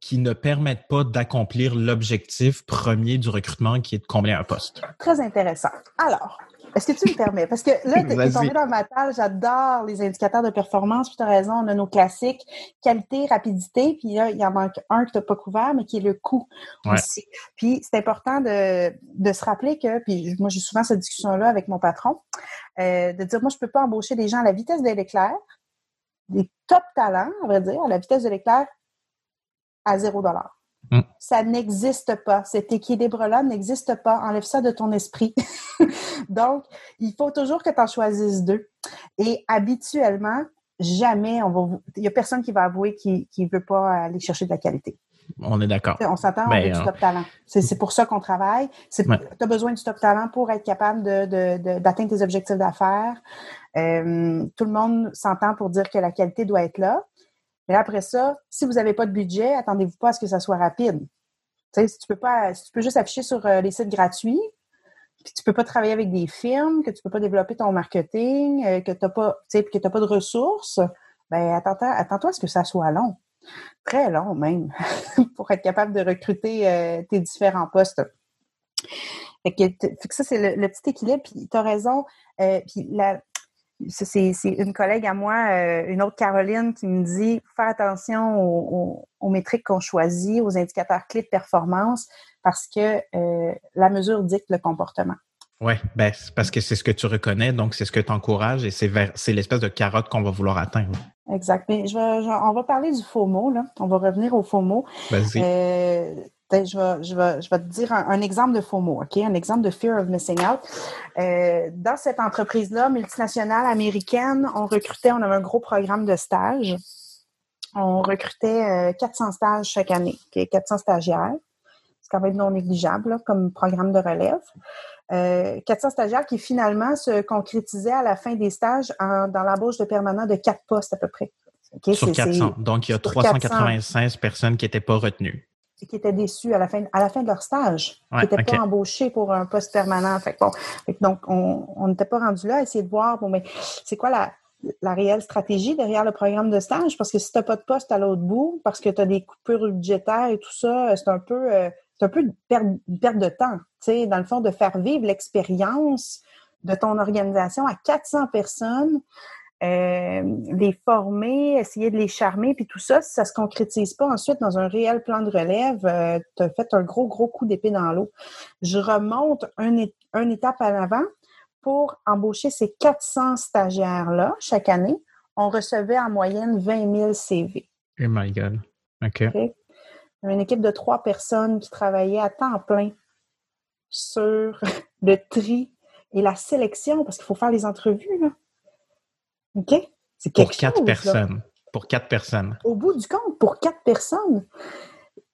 qui ne permettent pas d'accomplir l'objectif premier du recrutement qui est de combler un poste. Très intéressant. Alors, est-ce que tu me permets? Parce que là, tu es tombé dans ma table, j'adore les indicateurs de performance, puis tu as raison, on a nos classiques, qualité, rapidité, puis là, il y en manque un que tu n'as pas couvert, mais qui est le coût aussi. Puis c'est important de, de, se rappeler que, puis moi j'ai souvent cette discussion-là avec mon patron, euh, de dire, moi je peux pas embaucher des gens à la vitesse de l'éclair, des top talents, on va dire, à la vitesse de l'éclair, à zéro dollar. Mm. Ça n'existe pas. Cet équilibre-là n'existe pas. Enlève ça de ton esprit. Donc, il faut toujours que tu en choisisses deux. Et habituellement, jamais on va. Il n'y a personne qui va avouer qu'il ne veut pas aller chercher de la qualité. On est d'accord. On s'entend, on veut du top talent. C'est pour ça qu'on travaille. Tu as besoin du top talent pour être capable d'atteindre tes objectifs d'affaires. Euh, tout le monde s'entend pour dire que la qualité doit être là. Mais après ça, si vous n'avez pas de budget, attendez-vous pas à ce que ça soit rapide. Si tu peux pas, si tu peux juste afficher sur euh, les sites gratuits, puis tu peux pas travailler avec des firmes, que tu peux pas développer ton marketing, euh, que tu que t'as pas de ressources, ben attends-toi attends à ce que ça soit long. Très long même, pour être capable de recruter euh, tes différents postes. Fait que, ça, c'est le, petit équilibre. Puis tu as raison. puis la, c'est une collègue à moi, euh, une autre Caroline, qui me dit faire attention aux, métriques qu'on choisit, aux indicateurs clés de performance, parce que euh, la mesure dicte le comportement. Oui, ben, parce que c'est ce que tu reconnais, donc c'est ce que tu encourages et c'est l'espèce de carotte qu'on va vouloir atteindre. Exact. Mais je on va parler du FOMO, là. On va revenir au FOMO. Vas-y. Euh, je vais, je, vais, je vais te dire un, exemple de FOMO, OK? Un exemple de Fear of Missing Out. Euh, dans cette entreprise-là, multinationale américaine, on recrutait, on avait un gros programme de stage. On recrutait 400 euh, stages chaque année, okay? 400 stagiaires. C'est quand même non négligeable comme programme de relève. Euh, 400 stagiaires qui finalement se concrétisaient à la fin des stages dans l'embauche de permanent de quatre postes à peu près. Sur 400. Donc, il y a 396 personnes qui n'étaient pas retenues qui étaient déçus à la fin, à la fin de leur stage, qui n'étaient pas embauchés pour un poste permanent. Fait bon, donc, on n'était pas rendu là à essayer de voir, bon, mais c'est quoi la, la réelle stratégie derrière le programme de stage? Parce que si tu n'as pas de poste à l'autre bout, parce que tu as des coupures budgétaires et tout ça, c'est un peu, euh, c'est un peu une perte, une perte de temps, tu sais, dans le fond, de faire vivre l'expérience de ton organisation à 400 personnes euh, les former, essayer de les charmer, puis tout ça, si ça se concrétise pas ensuite dans un réel plan de relève, euh, tu as fait un gros, gros coup d'épée dans l'eau. Je remonte un, une étape à l'avant pour embaucher ces 400 stagiaires-là chaque année. On recevait en moyenne 20 000 CV. Oh my God. OK. okay. Une équipe de trois personnes qui travaillaient à temps plein sur le tri et la sélection, parce qu'il faut faire les entrevues. Là. OK? C'est Pour quatre personnes. Pour quatre personnes. Au bout du compte, pour quatre personnes.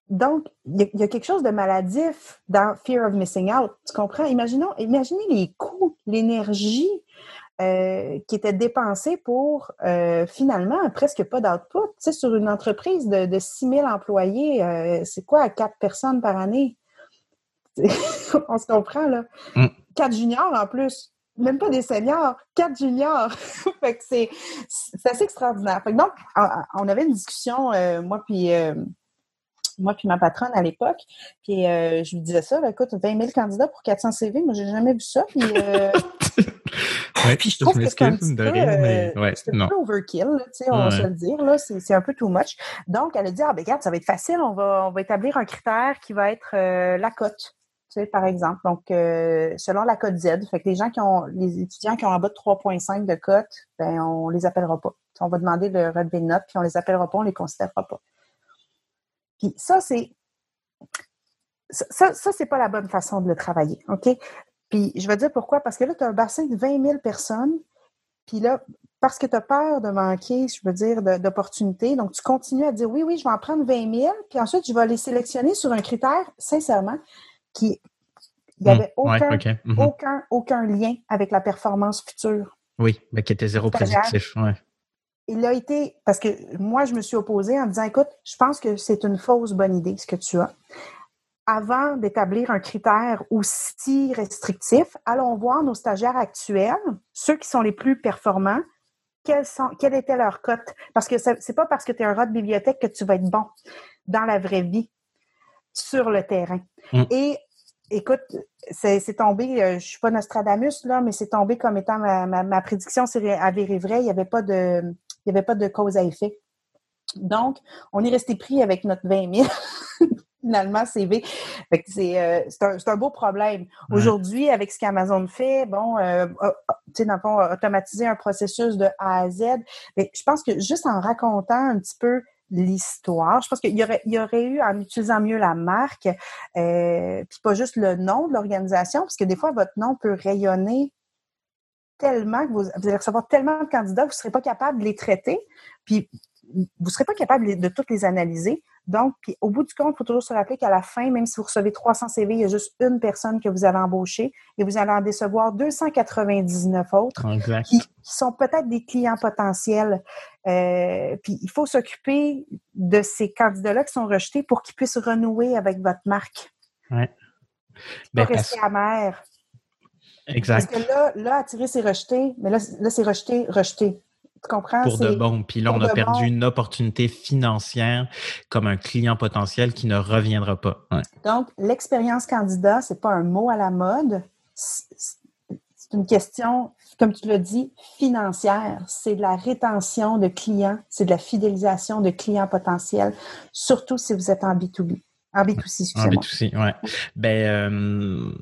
Donc, il y, a quelque chose de maladif dans Fear of Missing Out. Tu comprends? Imaginons, imaginez les coûts, l'énergie euh, qui était dépensée pour euh, finalement presque pas d'output. Tu sais, sur une entreprise de, de 6 000 employés, euh, c'est quoi quatre personnes par année? On se comprend, là. Mm. Quatre juniors en plus même pas des seniors, quatre juniors. fait que c'est, assez extraordinaire. donc, on avait une discussion, euh, moi puis euh, moi puis ma patronne à l'époque, puis euh, je lui disais ça, écoute, 20 000 candidats pour 400 CV, moi j'ai jamais vu ça, puis, puis je trouve que c'est un petit peu, mais ouais, un peu overkill, tu sais, on va se le dire, là, c'est, un peu too much. Donc, elle a dit, ah ben regarde, ça va être facile, on va, on va établir un critère qui va être la cote par exemple. Donc, euh, selon la cote Z, les gens qui ont, les étudiants qui ont en bas de 3.5 de cote, ben, on les appellera pas. On va demander de relever de notes, puis on les appellera pas, on les considérera pas. Puis ça, c'est ça, ça c'est pas la bonne façon de le travailler, OK? Puis je vais dire pourquoi. Parce que là, tu as un bassin de 20 000 personnes, puis là, parce que tu as peur de manquer, je veux dire, d'opportunités, donc tu continues à dire oui, oui, je vais en prendre 20 000, puis ensuite, je vais les sélectionner sur un critère, sincèrement, qui il n'y avait hmm, aucun, mhm. aucun, aucun lien avec la performance future. Oui, mais qui était zéro positif. Ouais. Il a été, parce que moi, je me suis opposée en disant, écoute, je pense que c'est une fausse bonne idée ce que tu as. Avant d'établir un critère aussi restrictif, allons voir nos stagiaires actuels, ceux qui sont les plus performants, quelle, sont, quelle était leur cote? Parce que ce n'est pas parce que tu es un rat de bibliothèque que tu vas être bon dans la vraie vie, sur le terrain. Hmm. Et écoute, c'est tombé, euh, je suis pas Nostradamus, là, mais c'est tombé comme étant ma, ma, prédiction s'est avérée vraie. Il n'y avait pas de il avait pas de cause à effet. Donc, on est resté pris avec notre 20 000. Finalement, CV. Euh, c'est un, un, beau problème. Aujourd'hui, avec ce qu'Amazon fait, bon, euh, tu sais, dans le fond, automatiser un processus de A à Z. Mais je pense que juste en racontant un petit peu l'histoire. Je pense qu'il y aurait, il y aurait eu, en utilisant mieux la marque, euh, puis pas juste le nom de l'organisation, parce que des fois, votre nom peut rayonner tellement que vous, allez recevoir tellement de candidats, vous ne serez pas capable de les traiter, puis vous ne serez pas capable de toutes les analyser. Donc, puis au bout du compte, il faut toujours se rappeler qu'à la fin, même si vous recevez 300 CV, il y a juste une personne que vous allez embaucher et vous allez en décevoir 299 autres qui, sont peut-être des clients potentiels. Euh, puis il faut s'occuper de ces candidats-là qui sont rejetés pour qu'ils puissent renouer avec votre marque. Oui. Pas ben, rester amer. Exact. Parce que là, là, attirer, c'est rejeté, mais là, là c'est rejeté, rejeté. Tu comprends? Pour de bon. Puis là, on a perdu une opportunité financière comme un client potentiel qui ne reviendra pas. Donc, l'expérience candidat, c'est pas un mot à la mode. C'est une question, comme tu l'as dit, financière. C'est de la rétention de clients, c'est de la fidélisation de clients potentiels, surtout si vous êtes en B2B. En B2C, excusez-moi. En B2C, oui. Ben, euh,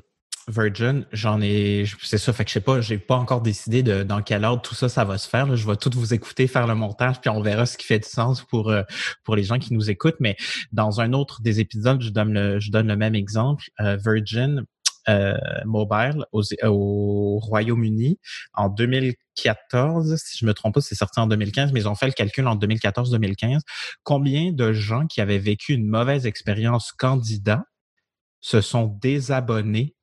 Virgin, j'en ai, c'est ça, fait que je sais pas, j'ai pas encore décidé de dans quel ordre tout ça, ça va se faire. Je vais tout vous écouter, faire le montage, puis on verra ce qui fait du sens pour euh, pour les gens qui nous écoutent. Mais dans un autre des épisodes, je donne le, je donne le même exemple. Euh, Virgin euh, Mobile au Royaume-Uni en 2014, si je me trompe pas, c'est sorti en 2015, mais ils ont fait le calcul en 2014-2015. Combien de gens qui avaient vécu une mauvaise expérience candidat se sont désabonnés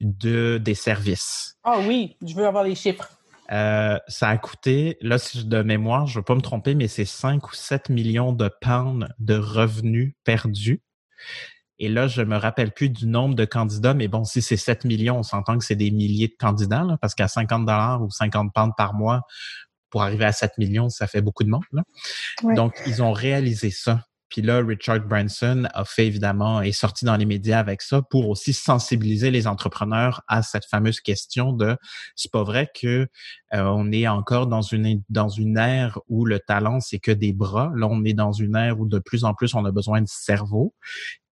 de, des services. Ah oui, je veux avoir les chiffres. Euh, ça a coûté, là, si je de mémoire, je ne veux pas me tromper, mais c'est 5 ou 7 millions de pounds de revenus perdus. Et là, je me rappelle plus du nombre de candidats, mais bon, si c'est 7 millions, on s'entend que c'est des milliers de candidats, parce qu'à 50 dollars ou 50 pounds par mois, pour arriver à 7 millions, ça fait beaucoup de monde. Donc, ils ont réalisé ça. Puis là, Richard Branson a fait évidemment, est sorti dans les médias avec ça pour aussi sensibiliser les entrepreneurs à cette fameuse question de c'est pas vrai que euh, on est encore dans une dans une ère où le talent c'est que des bras. Là, on est dans une ère où de plus en plus on a besoin de cerveau.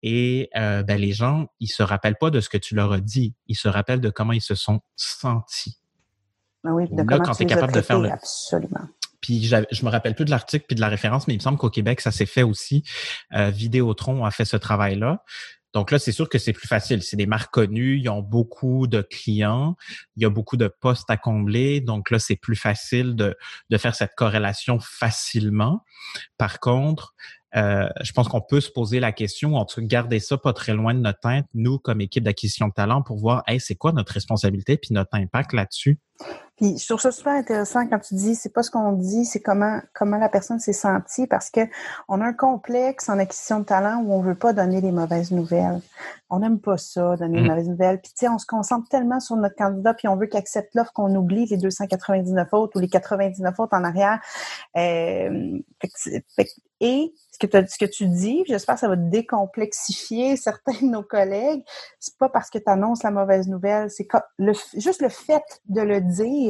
Et euh, ben, les gens, ils se rappellent pas de ce que tu leur as dit, ils se rappellent de comment ils se sont sentis. Oui, de comment quand tu es capable de faire le... absolument. Puis je me rappelle plus de l'article puis de la référence, mais il me semble qu'au Québec, ça s'est fait aussi. Euh, Vidéotron a fait ce travail-là. Donc là, c'est sûr que c'est plus facile. C'est des marques connues, ils ont beaucoup de clients, il y a beaucoup de postes à combler. Donc là, c'est plus facile de, de faire cette corrélation facilement. Par contre, euh, je pense qu'on peut se poser la question, en tout cas, garder ça pas très loin de notre tête, nous, comme équipe d'acquisition de talent, pour voir, hey, c'est quoi notre responsabilité puis notre impact là-dessus? Puis je trouve ça super intéressant quand tu dis c'est pas ce qu'on dit, c'est comment comment la personne s'est sentie parce que on a un complexe en acquisition de talent où on veut pas donner les mauvaises nouvelles. On n'aime pas ça, donner les mm. mauvaises nouvelles. Puis tu sais, on se concentre tellement sur notre candidat puis on veut qu'il accepte l'offre qu'on oublie les 299 autres ou les 99 autres en arrière. Euh, et ce que, ce que tu dis, j'espère que ça va décomplexifier certains de nos collègues. C'est pas parce que tu annonces la mauvaise nouvelle, c'est juste le fait de le dire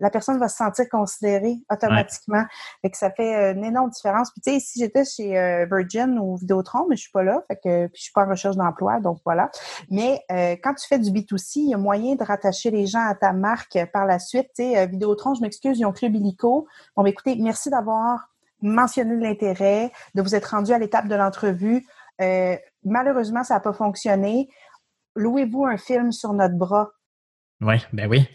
la personne va se sentir considérée automatiquement. Fait que ça fait euh, une énorme différence. Puis tu sais, si j'étais chez euh, Virgin ou Vidéotron, mais je suis pas là, fait que puis je suis pas en recherche d'emploi, donc voilà. Mais euh, quand tu fais du B2C, il y a moyen de rattacher les gens à ta marque par la suite. Tu sais, Vidéotron, je m'excuse, ils ont Club Illico. Bon, ben, écoutez, merci d'avoir mentionné l'intérêt, de vous être rendu à l'étape de l'entrevue. malheureusement, ça n'a pas fonctionné. Louez-vous un film sur notre bras. Oui, ben oui.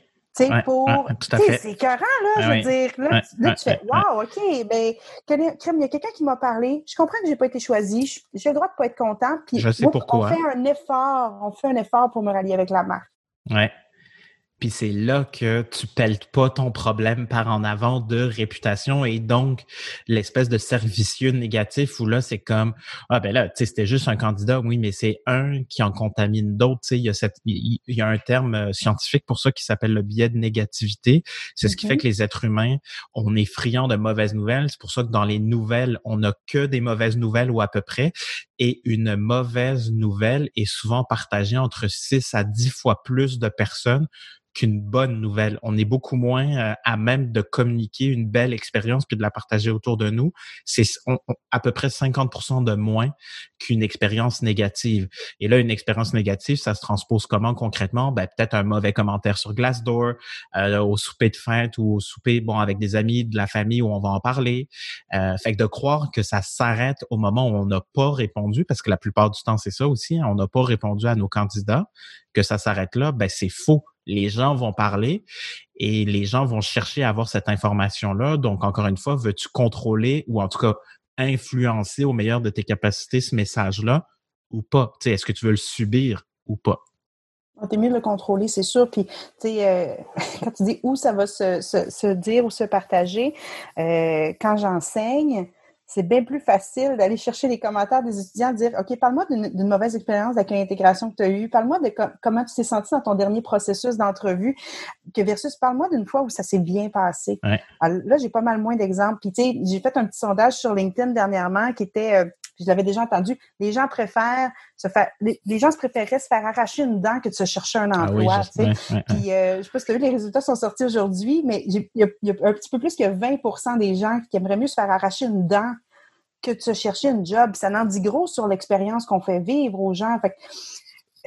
Pour. c'est écœurant, là, je veux dire. Là, tu, fais, wow, OK, ben, il y a quelqu'un qui m'a parlé. Je comprends que j'ai pas été choisi. J'ai le droit de pas être content. Puis, je sais pourquoi. On fait un effort. On fait un effort pour me rallier avec la marque. Ouais. Puis c'est là que tu peltes pas ton problème par en avant de réputation et donc l'espèce de servicieux négatif où là c'est comme ah ben là tu sais c'était juste un candidat oui mais c'est un qui en contamine d'autres tu sais il y a cette il y a un terme euh, scientifique pour ça qui s'appelle le biais de négativité. C'est ce qui fait que les êtres humains on est friands de mauvaises nouvelles. C'est pour ça que dans les nouvelles on n'a que des mauvaises nouvelles ou à peu près et une mauvaise nouvelle est souvent partagée entre 6 à 10 fois plus de personnes qu'une bonne nouvelle. On est beaucoup moins euh, à même de communiquer une belle expérience puis de la partager autour de nous. C'est à peu près 50% de moins qu'une expérience négative. Et là, une expérience négative, ça se transpose comment concrètement? Ben, peut-être un mauvais commentaire sur Glassdoor, euh, au souper de fête ou au souper, bon, avec des amis, de la famille où on va en parler. Euh, fait que de croire que ça s'arrête au moment où on n'a pas répondu, parce que la plupart du temps, c'est ça aussi, hein, on n'a pas répondu à nos candidats, que ça s'arrête là, ben c'est faux les gens vont parler et les gens vont chercher à avoir cette information-là. Donc, encore une fois, veux-tu contrôler ou en tout cas influencer au meilleur de tes capacités ce message-là ou pas? Est-ce que tu veux le subir ou pas? Ah, t'es mieux le contrôler, c'est sûr. Puis, tu sais, euh, quand tu dis où ça va se, dire ou se partager, euh, quand j'enseigne, c'est bien plus facile d'aller chercher les commentaires des étudiants, dire OK, parle-moi d'une mauvaise expérience avec l'intégration que tu as eue, parle-moi de comment tu t'es senti dans ton dernier processus d'entrevue, que versus parle-moi d'une fois où ça s'est bien passé. là, j'ai pas mal moins d'exemples. Puis, tu sais, j'ai fait un petit sondage sur LinkedIn dernièrement qui était, euh, je l'avais déjà entendu, les gens préfèrent se faire, les, gens se préféraient se faire arracher une dent que de se chercher un ah emploi. sais. Puis, euh, je sais pas si tu as vu, les résultats sont sortis aujourd'hui, mais il y, a un petit peu plus que 20% des gens qui aimeraient mieux se faire arracher une dent que de se chercher une job. Ça n'en dit gros sur l'expérience qu'on fait vivre aux gens. Fait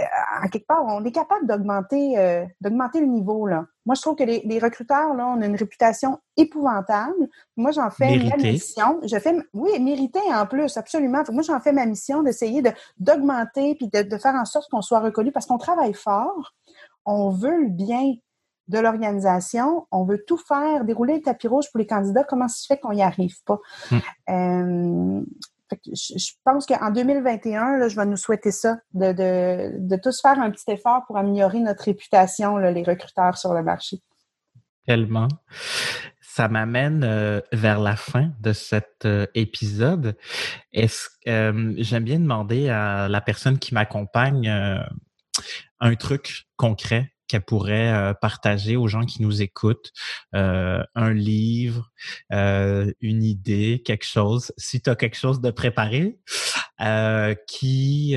à quelque part, on est capable d'augmenter euh, d'augmenter le niveau. Là. Moi, je trouve que les, recruteurs, là, on a une réputation épouvantable. Moi, j'en fais ma mission. Je fais, oui, mérité en plus, absolument. Moi, j'en fais ma mission d'essayer de, d'augmenter puis de, de, faire en sorte qu'on soit reconnu parce qu'on travaille fort. On veut le bien de l'organisation. On veut tout faire, dérouler le tapis rouge pour les candidats. Comment ça se fait qu'on n'y arrive pas? Hmm. Euh, je pense qu'en 2021, là, je vais nous souhaiter ça, de, de, tous faire un petit effort pour améliorer notre réputation, les recruteurs sur le marché. Tellement. Ça m'amène euh, vers la fin de cet euh, épisode. Est-ce j'aime bien demander à la personne qui m'accompagne un truc concret qu'elle pourrait euh, partager aux gens qui nous écoutent? Euh, un livre, euh, une idée, quelque chose. Si tu as quelque chose de préparé, qui,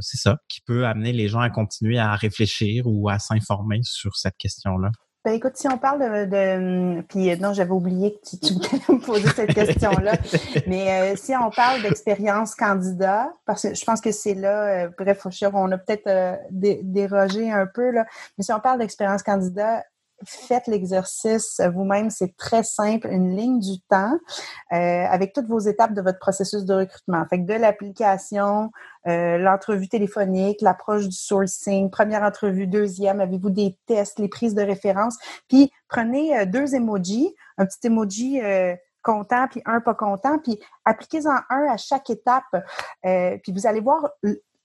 c'est ça, qui peut amener les gens à continuer à réfléchir ou à s'informer sur cette question-là. Ben écoute, si on parle de, puis non, j'avais oublié que tu, tu me poser cette question-là, mais euh, si on parle d'expérience candidat, parce que je pense que c'est là, euh, bref, on a peut-être euh, dérogé un peu là, mais si on parle d'expérience candidat, faites l'exercice vous-même, c'est très simple, une ligne du temps euh, avec toutes vos étapes de votre processus de recrutement. Fait de l'application, euh, l'entrevue téléphonique, l'approche du sourcing, première entrevue, deuxième, avez-vous des tests, les prises de référence, puis prenez euh, deux emojis, un petit emoji content puis un pas content, puis appliquez-en un à chaque étape, puis vous allez voir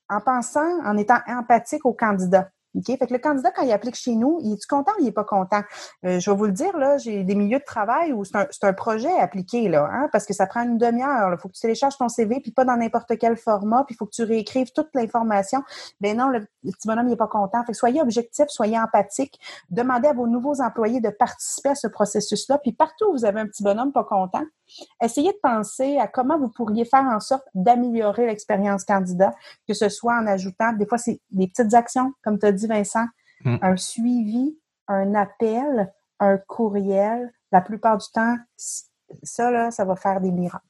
en pensant, en étant empathique au candidat. Fait que le candidat, quand il applique chez nous, il est-tu content ou il n'est pas content? Euh, je vais vous le dire, là, j'ai des milieux de travail où c'est un, un, projet appliqué, là, hein, parce que ça prend une demi-heure. Il faut que tu télécharges ton CV, puis pas dans n'importe quel format, puis il faut que tu réécrives toute l'information. Ben non, le, petit bonhomme, il n'est pas content. Fait que soyez objectif, soyez empathique. Demandez à vos nouveaux employés de participer à ce processus-là. Puis partout où vous avez un petit bonhomme pas content, essayez de penser à comment vous pourriez faire en sorte d'améliorer l'expérience candidat, que ce soit en ajoutant, des fois, c'est des petites actions, comme tu as dit, Vincent, mm. un suivi, un appel, un courriel, la plupart du temps, ça, là, ça va faire des miracles.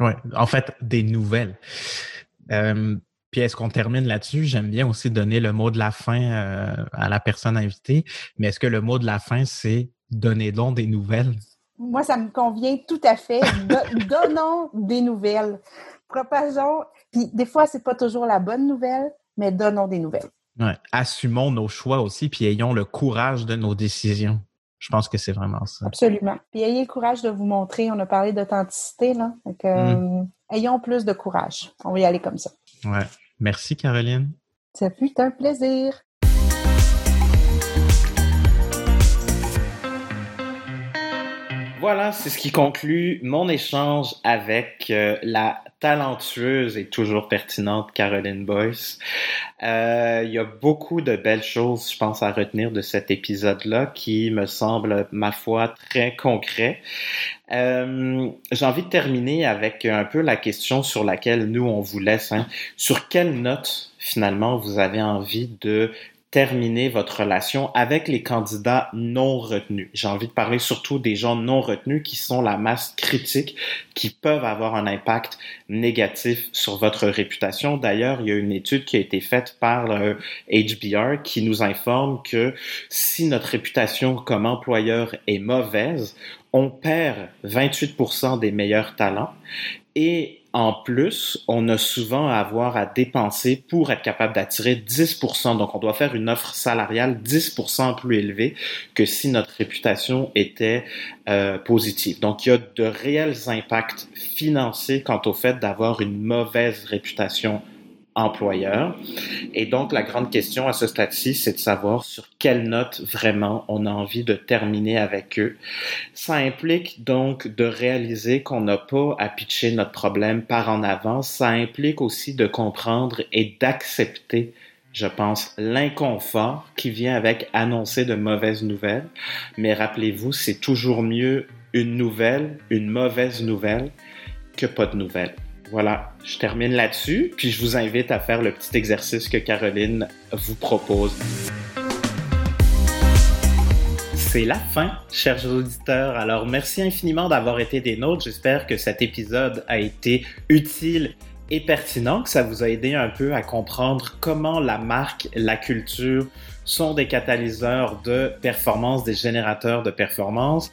Oui, en fait, des nouvelles. Euh, puis est-ce qu'on termine là-dessus? J'aime bien aussi donner le mot de la fin euh, à la personne invitée, mais est-ce que le mot de la fin, c'est donner donc des nouvelles? Moi, ça me convient tout à fait. donnons des nouvelles. Propageons. Puis des fois, c'est pas toujours la bonne nouvelle, mais donnons des nouvelles. Ouais. Assumons nos choix aussi, puis ayons le courage de nos décisions. Je pense que c'est vraiment ça. Absolument. Puis ayez le courage de vous montrer. On a parlé d'authenticité, là. Donc, euh, mm. ayons plus de courage. On va y aller comme ça. Ouais. Merci, Caroline. Ça fut un plaisir. Voilà, c'est ce qui conclut mon échange avec euh, la talentueuse et toujours pertinente Caroline Boyce. Euh, il y a beaucoup de belles choses, je pense, à retenir de cet épisode-là qui me semble, ma foi, très concret. Euh, J'ai envie de terminer avec un peu la question sur laquelle nous, on vous laisse. Hein. Sur quelle note, finalement, vous avez envie de terminer votre relation avec les candidats non retenus. J'ai envie de parler surtout des gens non retenus qui sont la masse critique, qui peuvent avoir un impact négatif sur votre réputation. D'ailleurs, il y a une étude qui a été faite par le HBR qui nous informe que si notre réputation comme employeur est mauvaise, on perd 28% des meilleurs talents et en plus, on a souvent à avoir à dépenser pour être capable d'attirer 10%. Donc, on doit faire une offre salariale 10% plus élevée que si notre réputation était euh, positive. Donc, il y a de réels impacts financiers quant au fait d'avoir une mauvaise réputation employeur. Et donc, la grande question à ce stade-ci, c'est de savoir sur quelle note vraiment on a envie de terminer avec eux. Ça implique donc de réaliser qu'on n'a pas à pitcher notre problème par en avant. Ça implique aussi de comprendre et d'accepter je pense, l'inconfort qui vient avec annoncer de mauvaises nouvelles. Mais rappelez-vous, c'est toujours mieux une nouvelle, une mauvaise nouvelle, que pas de nouvelles. Voilà, je termine là-dessus, puis je vous invite à faire le petit exercice que Caroline vous propose. C'est la fin, chers auditeurs. Alors, merci infiniment d'avoir été des nôtres. J'espère que cet épisode a été utile et pertinent, que ça vous a aidé un peu à comprendre comment la marque, la culture sont des catalyseurs de performance, des générateurs de performance